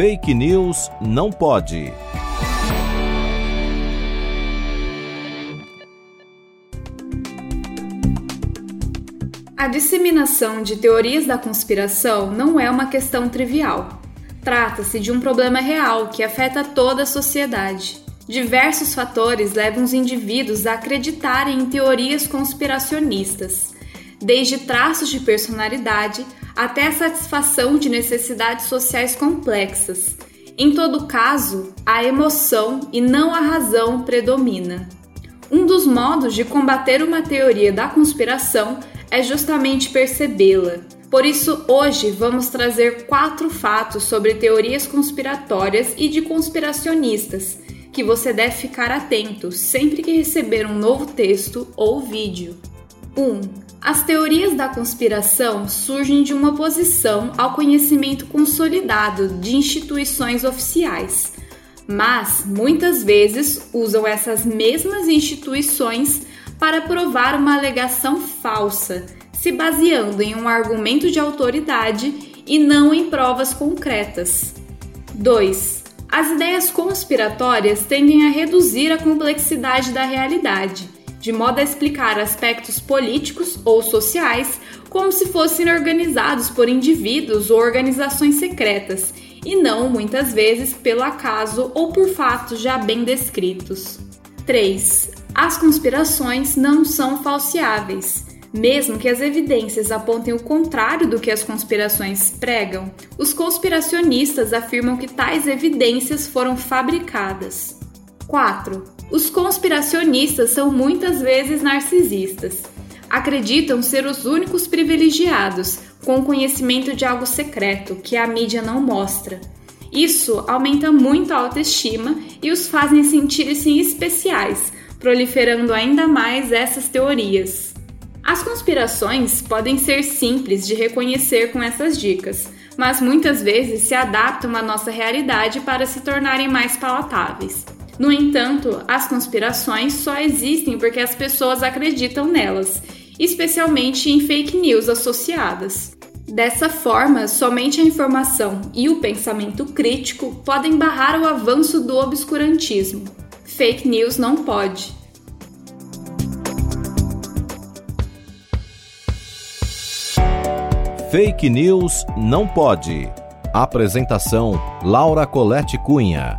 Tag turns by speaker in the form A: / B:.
A: Fake News não pode.
B: A disseminação de teorias da conspiração não é uma questão trivial. Trata-se de um problema real que afeta toda a sociedade. Diversos fatores levam os indivíduos a acreditarem em teorias conspiracionistas, desde traços de personalidade até a satisfação de necessidades sociais complexas. Em todo caso, a emoção e não a razão predomina. Um dos modos de combater uma teoria da conspiração é justamente percebê-la. Por isso, hoje vamos trazer quatro fatos sobre teorias conspiratórias e de conspiracionistas que você deve ficar atento sempre que receber um novo texto ou vídeo. 1. Um, as teorias da conspiração surgem de uma oposição ao conhecimento consolidado de instituições oficiais, mas muitas vezes usam essas mesmas instituições para provar uma alegação falsa, se baseando em um argumento de autoridade e não em provas concretas. 2. As ideias conspiratórias tendem a reduzir a complexidade da realidade, de modo a explicar aspectos políticos ou sociais como se fossem organizados por indivíduos ou organizações secretas, e não muitas vezes pelo acaso ou por fatos já bem descritos. 3. As conspirações não são falseáveis. Mesmo que as evidências apontem o contrário do que as conspirações pregam, os conspiracionistas afirmam que tais evidências foram fabricadas. 4. Os conspiracionistas são muitas vezes narcisistas. Acreditam ser os únicos privilegiados, com conhecimento de algo secreto que a mídia não mostra. Isso aumenta muito a autoestima e os fazem sentir-se especiais, proliferando ainda mais essas teorias. As conspirações podem ser simples de reconhecer com essas dicas, mas muitas vezes se adaptam à nossa realidade para se tornarem mais palatáveis. No entanto, as conspirações só existem porque as pessoas acreditam nelas, especialmente em fake news associadas. Dessa forma, somente a informação e o pensamento crítico podem barrar o avanço do obscurantismo. Fake news não pode.
A: Fake news não pode. Apresentação: Laura Colette Cunha.